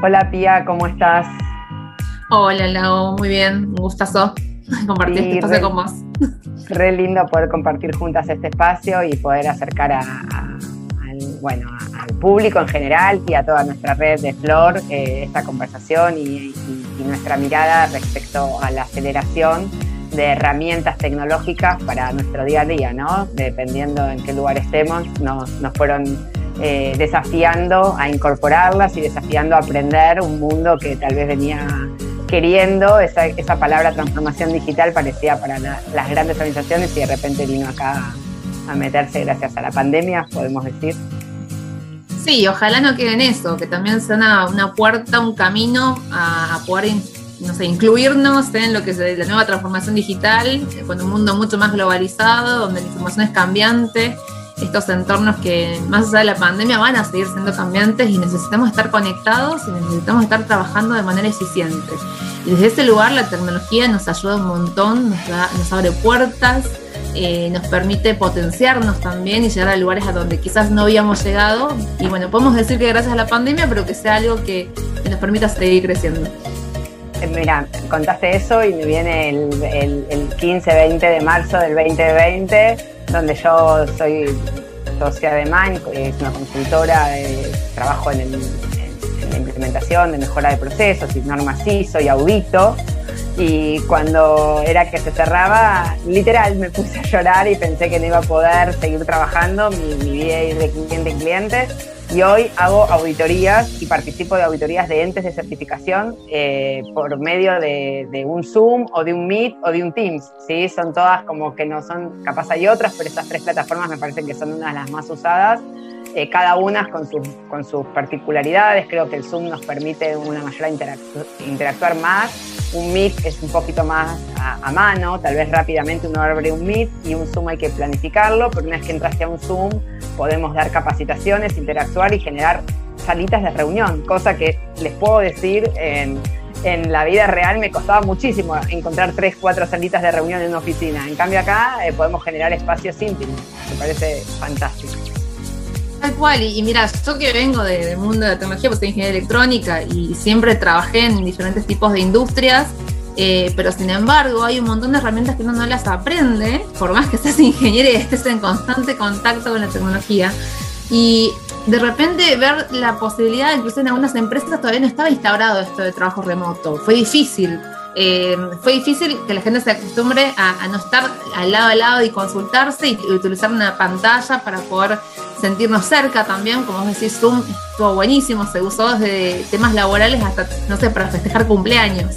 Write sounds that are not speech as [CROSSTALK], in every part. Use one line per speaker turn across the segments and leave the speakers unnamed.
Hola Pía, ¿cómo estás?
Hola Lau, muy bien, un gustazo [LAUGHS] compartir este espacio con vos.
Re lindo poder compartir juntas este espacio y poder acercar al, bueno, al público en general y a toda nuestra red de Flor eh, esta conversación y, nuestra mirada respecto a la aceleración de herramientas tecnológicas para nuestro día a día, ¿no? Dependiendo en qué lugar estemos, nos, nos fueron eh, desafiando a incorporarlas y desafiando a aprender un mundo que tal vez venía queriendo, esa, esa palabra transformación digital parecía para las grandes organizaciones y de repente vino acá a meterse gracias a la pandemia, podemos decir.
Sí, ojalá no quede en eso, que también sea una, puerta, un camino a, poder no sé, incluirnos en lo que es la nueva transformación digital, con un mundo mucho más globalizado, donde la información es cambiante estos entornos que más allá de la pandemia van a seguir siendo cambiantes y necesitamos estar conectados y necesitamos estar trabajando de manera eficiente. Y desde ese lugar la tecnología nos ayuda un montón, nos, abre puertas, eh, nos permite potenciarnos también y llegar a lugares a donde quizás no habíamos llegado. Y bueno, podemos decir que gracias a la pandemia, pero que sea algo que, nos permita seguir creciendo.
Eh, mira, contaste eso y me viene el, el, el 15-20 de marzo del 2020 donde yo soy socia de Mind, es una consultora, trabajo en, la implementación de mejora de procesos y normas ISO y audito. Y cuando era que se cerraba, literal me puse a llorar y pensé que no iba a poder seguir trabajando mi, mi vida de cliente en cliente y hoy hago auditorías y participo de auditorías de entes de certificación eh, por medio de, un Zoom o de un Meet o de un Teams. ¿sí? Son todas como que no son, capaz hay otras, pero estas tres plataformas me parecen que son una de las más usadas. Eh, cada una con sus, con sus particularidades. Creo que el Zoom nos permite una mayor interactuar más un Meet es un poquito más a, mano, tal vez rápidamente uno abre un Meet y un Zoom hay que planificarlo, pero una vez que entraste a un Zoom podemos dar capacitaciones, interactuar y generar salitas de reunión, cosa que les puedo decir en, la vida real me costaba muchísimo encontrar tres, cuatro salitas de reunión en una oficina. En cambio acá eh, podemos generar espacios íntimos, me parece fantástico.
Tal cual, y, mira, yo que vengo del mundo de la tecnología, pues soy ingeniera electrónica y siempre trabajé en diferentes tipos de industrias, eh, pero sin embargo hay un montón de herramientas que uno no las aprende, por más que seas ingeniero y estés en constante contacto con la tecnología. Y de repente ver la posibilidad, incluso en algunas empresas todavía no estaba instaurado esto de trabajo remoto, fue difícil. Eh, fue difícil que la gente se acostumbre a, no estar al lado a lado y consultarse y, utilizar una pantalla para poder sentirnos cerca también. Como decís, Zoom estuvo buenísimo, se usó desde temas laborales hasta, no sé, para festejar cumpleaños.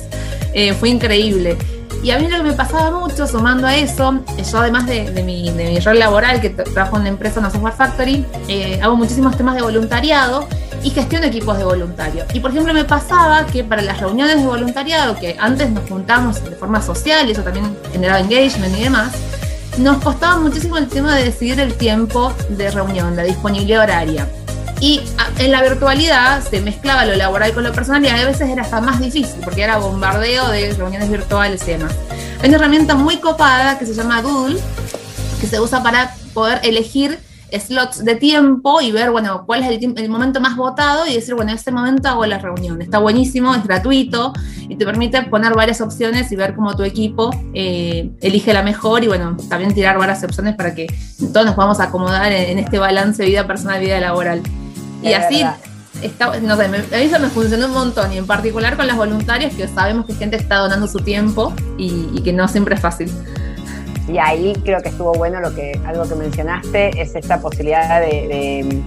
Eh, fue increíble. Y a mí lo que me pasaba mucho, sumando a eso, yo además de, mi, de mi, rol laboral, que trabajo en una empresa, una software factory, eh, hago muchísimos temas de voluntariado y gestiono equipos de voluntarios. Y por ejemplo me pasaba que para las reuniones de voluntariado, que antes nos juntamos de forma social y eso también generaba engagement y demás, nos costaba muchísimo el tema de decidir el tiempo de reunión, la disponibilidad horaria. Y en la virtualidad se mezclaba lo laboral con lo personal y a veces era hasta más difícil porque era bombardeo de reuniones virtuales y demás. Hay una herramienta muy copada que se llama Google, que se usa para poder elegir slots de tiempo y ver, bueno, cuál es el, momento más votado y decir, bueno, en este momento hago la reunión. Está buenísimo, es gratuito y te permite poner varias opciones y ver cómo tu equipo eh, elige la mejor y, bueno, también tirar varias opciones para que todos nos podamos acomodar en, en este balance vida personal, vida laboral. Y así, está, no sé, a mí eso me funcionó un montón, y en particular con las voluntarias, que sabemos que gente está donando su tiempo y, que no siempre es fácil.
Y ahí creo que estuvo bueno lo que algo que mencionaste es esta posibilidad de,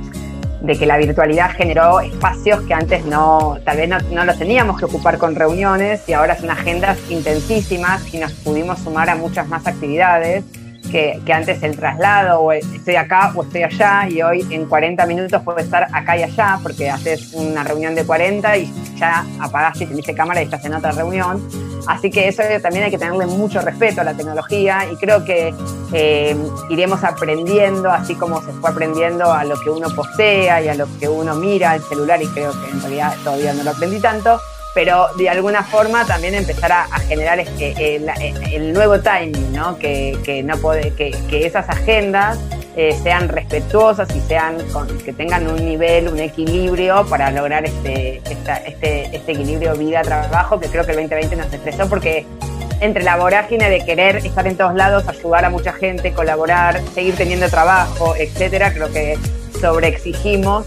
de, que la virtualidad generó espacios que antes no, tal vez no, no, los teníamos que ocupar con reuniones y ahora son agendas intensísimas y nos pudimos sumar a muchas más actividades que, antes el traslado, o estoy acá o estoy allá, y hoy en 40 minutos puedo estar acá y allá, porque haces una reunión de 40 y ya apagaste y teniste cámara y estás en otra reunión. Así que eso también hay que tenerle mucho respeto a la tecnología y creo que eh, iremos aprendiendo, así como se fue aprendiendo a lo que uno postea y a lo que uno mira el celular, y creo que en realidad todavía no lo aprendí tanto pero de alguna forma también empezar a, generar el, nuevo timing, ¿no? Que, no puede, que, esas agendas eh, sean respetuosas y sean que tengan un nivel, un equilibrio para lograr este, este, este equilibrio vida-trabajo que creo que el 2020 nos estresó porque entre la vorágine de querer estar en todos lados, ayudar a mucha gente, colaborar, seguir teniendo trabajo, etcétera, creo que sobreexigimos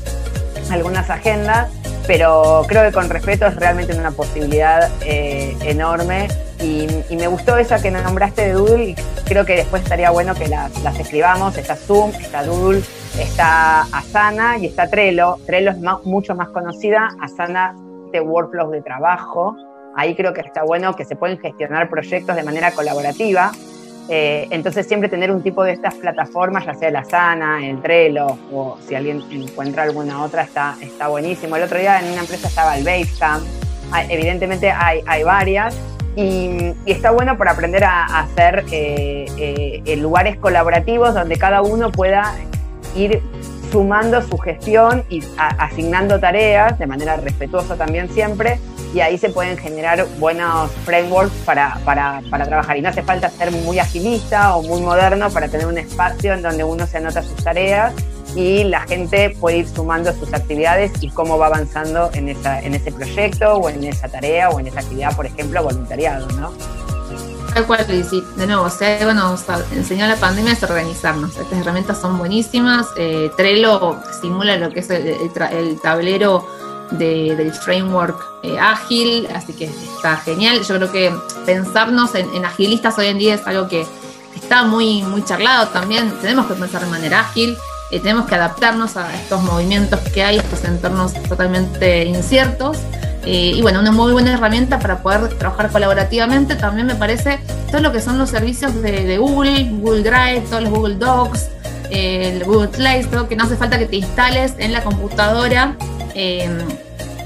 algunas agendas, pero creo que con respeto es realmente una posibilidad eh, enorme y, me gustó esa que nombraste de Doodle y creo que después estaría bueno que las, escribamos. Está Zoom, está Doodle, está Asana y está Trello. Trello es mucho más conocida, Asana de workflows de trabajo. Ahí creo que está bueno que se pueden gestionar proyectos de manera colaborativa. Eh, entonces siempre tener un tipo de estas plataformas, ya sea la Asana, el Trello, o si alguien encuentra alguna otra, está, está buenísimo. El otro día en una empresa estaba el Basecamp. Evidentemente hay, hay varias, y, está bueno para aprender a, hacer eh, eh, lugares colaborativos donde cada uno pueda ir sumando su gestión y asignando tareas de manera respetuosa también siempre y ahí se pueden generar buenos frameworks para, para, para, trabajar y no hace falta ser muy agilista o muy moderno para tener un espacio en donde uno se anota sus tareas y la gente puede ir sumando sus actividades y cómo va avanzando en, esa, en ese proyecto o en esa tarea o en esa actividad, por ejemplo, voluntariado, ¿no?
Tal cual, sí, de nuevo, algo nos enseñó la pandemia es organizarnos. Estas herramientas son buenísimas. Eh, Trello simula lo que es el, tablero del framework eh, ágil, así que está genial. Yo creo que pensarnos en, en, agilistas hoy en día es algo que está muy, muy charlado también. Tenemos que pensar de manera ágil. Eh, tenemos que adaptarnos a estos movimientos que hay, estos entornos totalmente inciertos. Eh, y bueno, una muy buena herramienta para poder trabajar colaborativamente también me parece todo lo que son los servicios de, Google, Google Drive, todos los Google Docs, el Google Play todo que no hace falta que te instales en la computadora em,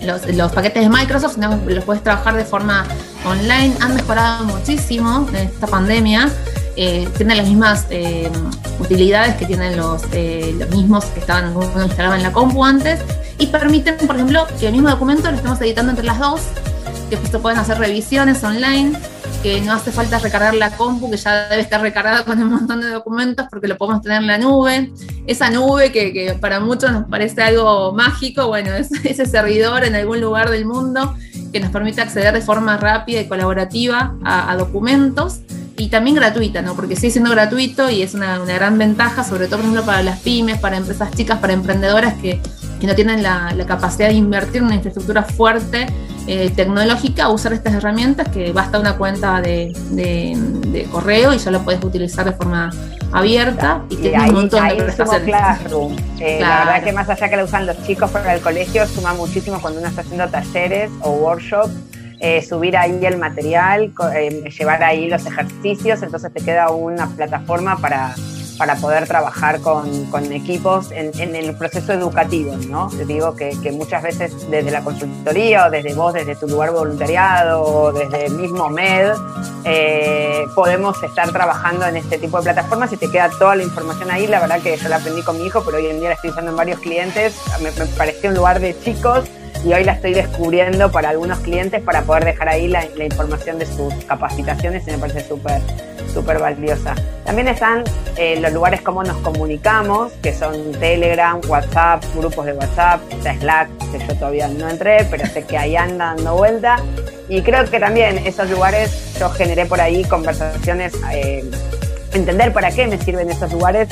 los, paquetes de Microsoft, los puedes trabajar de forma online. Han mejorado muchísimo en esta pandemia. Eh, tienen las mismas eh, utilidades que tienen los, eh, los mismos que estaban instalados en la compu antes. Y permiten, por ejemplo, que el mismo documento lo estemos editando entre las dos, que justo pueden hacer revisiones online, que no hace falta recargar la compu, que ya debe estar recargada con un montón de documentos porque lo podemos tener en la nube. Esa nube que, que para muchos nos parece algo mágico, bueno, es [LAUGHS] ese servidor en algún lugar del mundo que nos permite acceder de forma rápida y colaborativa a, a documentos y también gratuita, ¿no? Porque sigue siendo gratuito y es una, gran ventaja, sobre todo, por ejemplo, para las pymes, para empresas chicas, para emprendedoras que, no tienen la, capacidad de invertir en una infraestructura fuerte eh, tecnológica, usar estas herramientas que basta una cuenta de, correo y ya lo puedes utilizar de forma abierta y,
tiene un montón de prestaciones. Classroom. Eh, la verdad que más allá que la usan los chicos para el colegio, suma muchísimo cuando uno está haciendo talleres o workshops eh, subir ahí el material, eh, llevar ahí los ejercicios, entonces te queda una plataforma para, para poder trabajar con, con equipos en, el proceso educativo, ¿no? Te digo que, muchas veces desde la consultoría o desde vos, desde tu lugar voluntariado o desde el mismo MED, eh, podemos estar trabajando en este tipo de plataformas y te queda toda la información ahí. La verdad que yo la aprendí con mi hijo, pero hoy en día la estoy usando en varios clientes. Me, me pareció un lugar de chicos y hoy la estoy descubriendo para algunos clientes para poder dejar ahí la, información de sus capacitaciones y me parece súper súper valiosa. También están eh, los lugares como nos comunicamos, que son Telegram, WhatsApp, grupos de WhatsApp, Slack, que yo todavía no entré, pero sé que ahí anda dando vuelta. Y creo que también esos lugares yo generé por ahí conversaciones, eh, entender para qué me sirven esos lugares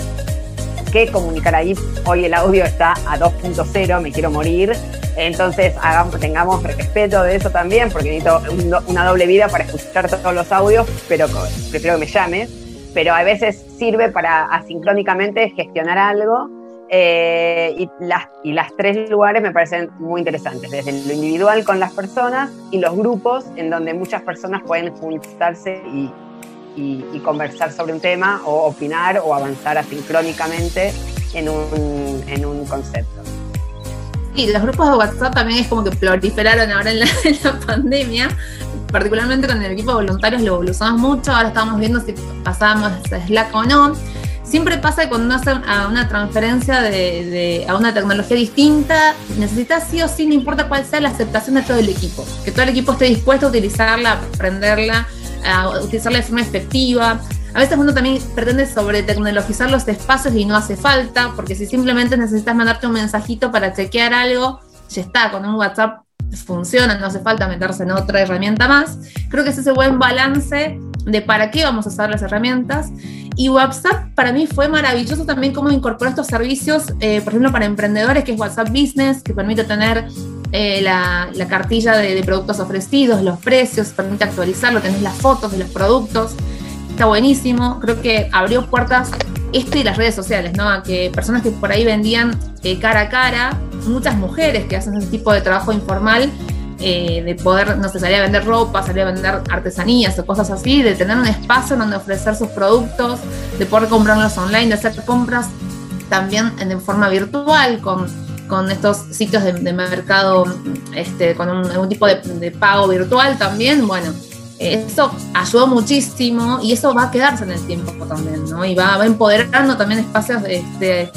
que comunicar ahí. Hoy el audio está a 2.0, me quiero morir. Entonces hagamos, tengamos respeto de eso también, porque necesito una doble vida para escuchar todos los audios, pero prefiero que me llames. Pero a veces sirve para asincrónicamente gestionar algo. Eh, y, las, y las tres lugares me parecen muy interesantes, desde lo individual con las personas y los grupos en donde muchas personas pueden juntarse y, y, conversar sobre un tema o opinar o avanzar asincrónicamente en un, en un concepto.
Sí, los grupos de WhatsApp también es como que proliferaron ahora en la, [LAUGHS] pandemia, particularmente con el equipo de voluntarios lo, usamos mucho, ahora estamos viendo si pasábamos a Slack o no. Siempre pasa que cuando uno hace una transferencia de, a una tecnología distinta, necesitas sí o sí, no importa cuál sea, la aceptación de todo el equipo. Que todo el equipo esté dispuesto a utilizarla, a aprenderla, a utilizarla de forma efectiva. a veces uno también pretende sobre tecnologizar los espacios y no hace falta, porque si simplemente necesitas mandarte un mensajito para chequear algo, ya está, con un WhatsApp funciona, no hace falta meterse en otra herramienta más. Creo que es ese buen balance de para qué vamos a usar las herramientas. Y WhatsApp para mí fue maravilloso también cómo incorporó estos servicios, eh, por ejemplo, para emprendedores, que es WhatsApp Business, que permite tener eh, la, cartilla de, productos ofrecidos, los precios, permite actualizarlo, tenés las fotos de los productos está buenísimo. Creo que abrió puertas esto y las redes sociales, ¿no? A que personas que por ahí vendían eh, cara a cara, muchas mujeres que hacen ese tipo de trabajo informal, eh, de poder, no sé, salir a vender ropa, salir a vender artesanías o cosas así, de tener un espacio donde ofrecer sus productos, de poder comprarlos online, de hacer compras también en forma virtual con, con estos sitios de, mercado, este, con un, tipo de, de pago virtual también, bueno eso ayudó muchísimo y eso va a quedarse en el tiempo también, ¿no? Y va, empoderando también espacios de,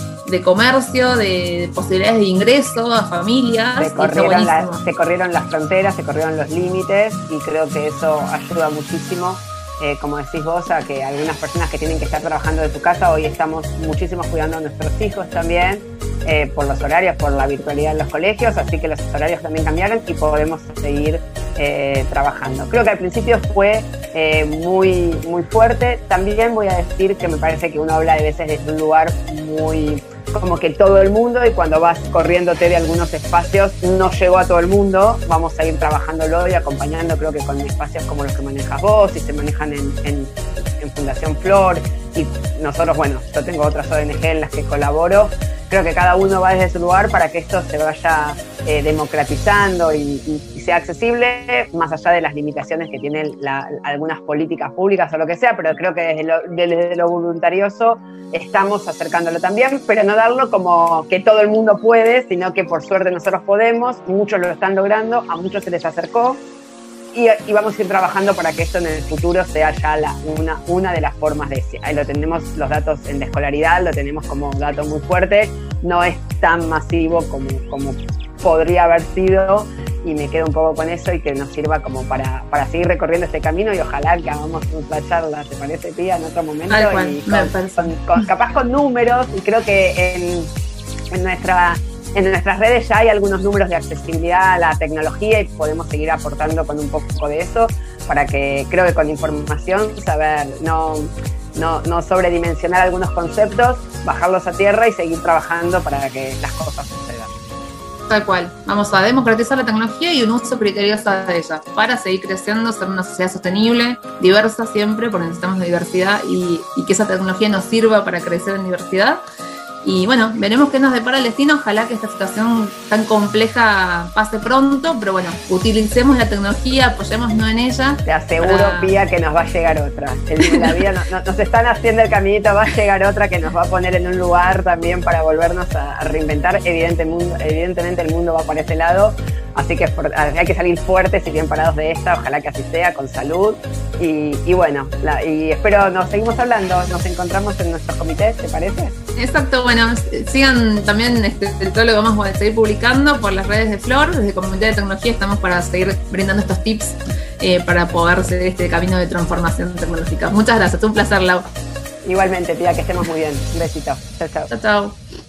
comercio, de, posibilidades de ingreso a familias.
Se corrieron, se corrieron las fronteras, se corrieron los límites y creo que eso ayuda muchísimo. Eh, como decís vos, a que algunas personas que tienen que estar trabajando de su casa, hoy estamos muchísimo cuidando a nuestros hijos también, eh, por los horarios, por la virtualidad en los colegios, así que los horarios también cambiaron y podemos seguir eh, trabajando. Creo que al principio fue eh, muy, muy fuerte. También voy a decir que me parece que uno habla de veces desde un lugar muy como que todo el mundo y cuando vas corriéndote de algunos espacios no llegó a todo el mundo, vamos a ir trabajándolo y acompañando creo que con espacios como los que manejas vos y se manejan en, en, en Fundación Flor y nosotros, bueno, yo tengo otras ONG en las que colaboro creo que cada uno va desde su lugar para que esto se vaya eh, democratizando y, sea accesible, más allá de las limitaciones que tienen algunas políticas públicas o lo que sea, pero creo que desde lo, desde lo voluntarioso estamos acercándolo también, pero no darlo como que todo el mundo puede, sino que por suerte nosotros podemos, muchos lo están logrando, a muchos se les acercó, y, vamos a ir trabajando para que esto en el futuro sea ya la, una, una de las formas de... Ahí lo tenemos los datos en la escolaridad, lo tenemos como dato muy fuerte, no es tan masivo como, como podría haber sido y me quedo un poco con eso y que nos sirva como para, para seguir recorriendo este camino y ojalá que hagamos otra charla, ¿te parece, tía? En otro momento. y capaz con números y creo que en, en nuestra en nuestras redes ya hay algunos números de accesibilidad a la tecnología y podemos seguir aportando con un poco de eso para que creo que con información saber no, no, no sobredimensionar algunos conceptos, bajarlos a tierra y seguir trabajando para que las cosas sucedan.
Tal cual. Vamos a democratizar la tecnología y un uso criterioso de ella para seguir creciendo, ser una sociedad sostenible, diversa siempre, porque necesitamos de diversidad y, y que esa tecnología nos sirva para crecer en diversidad y bueno, veremos qué nos depara el destino. Ojalá que esta situación tan compleja pase pronto, pero bueno, utilicemos la tecnología, apoyémonos en ella.
Te aseguro, Pía, que nos va a llegar otra. la vida nos están haciendo el caminito, va a llegar otra que nos va a poner en un lugar también para volvernos a, reinventar. evidentemente el mundo va para ese lado, así que hay que salir fuertes y bien parados de esta. Ojalá que así sea, con salud. Y, bueno, y espero nos seguimos hablando. Nos encontramos en nuestro comité, ¿te parece?
Exacto, bueno, sigan también este, todo lo que vamos a seguir publicando por las redes de Flor, desde Comunidad de Tecnología estamos para seguir brindando estos tips eh, para poder seguir este camino de transformación tecnológica. Muchas gracias, un placer, Lau.
Igualmente, tía, que estemos muy bien. Un besito. Chao, chao.
Chao, chao.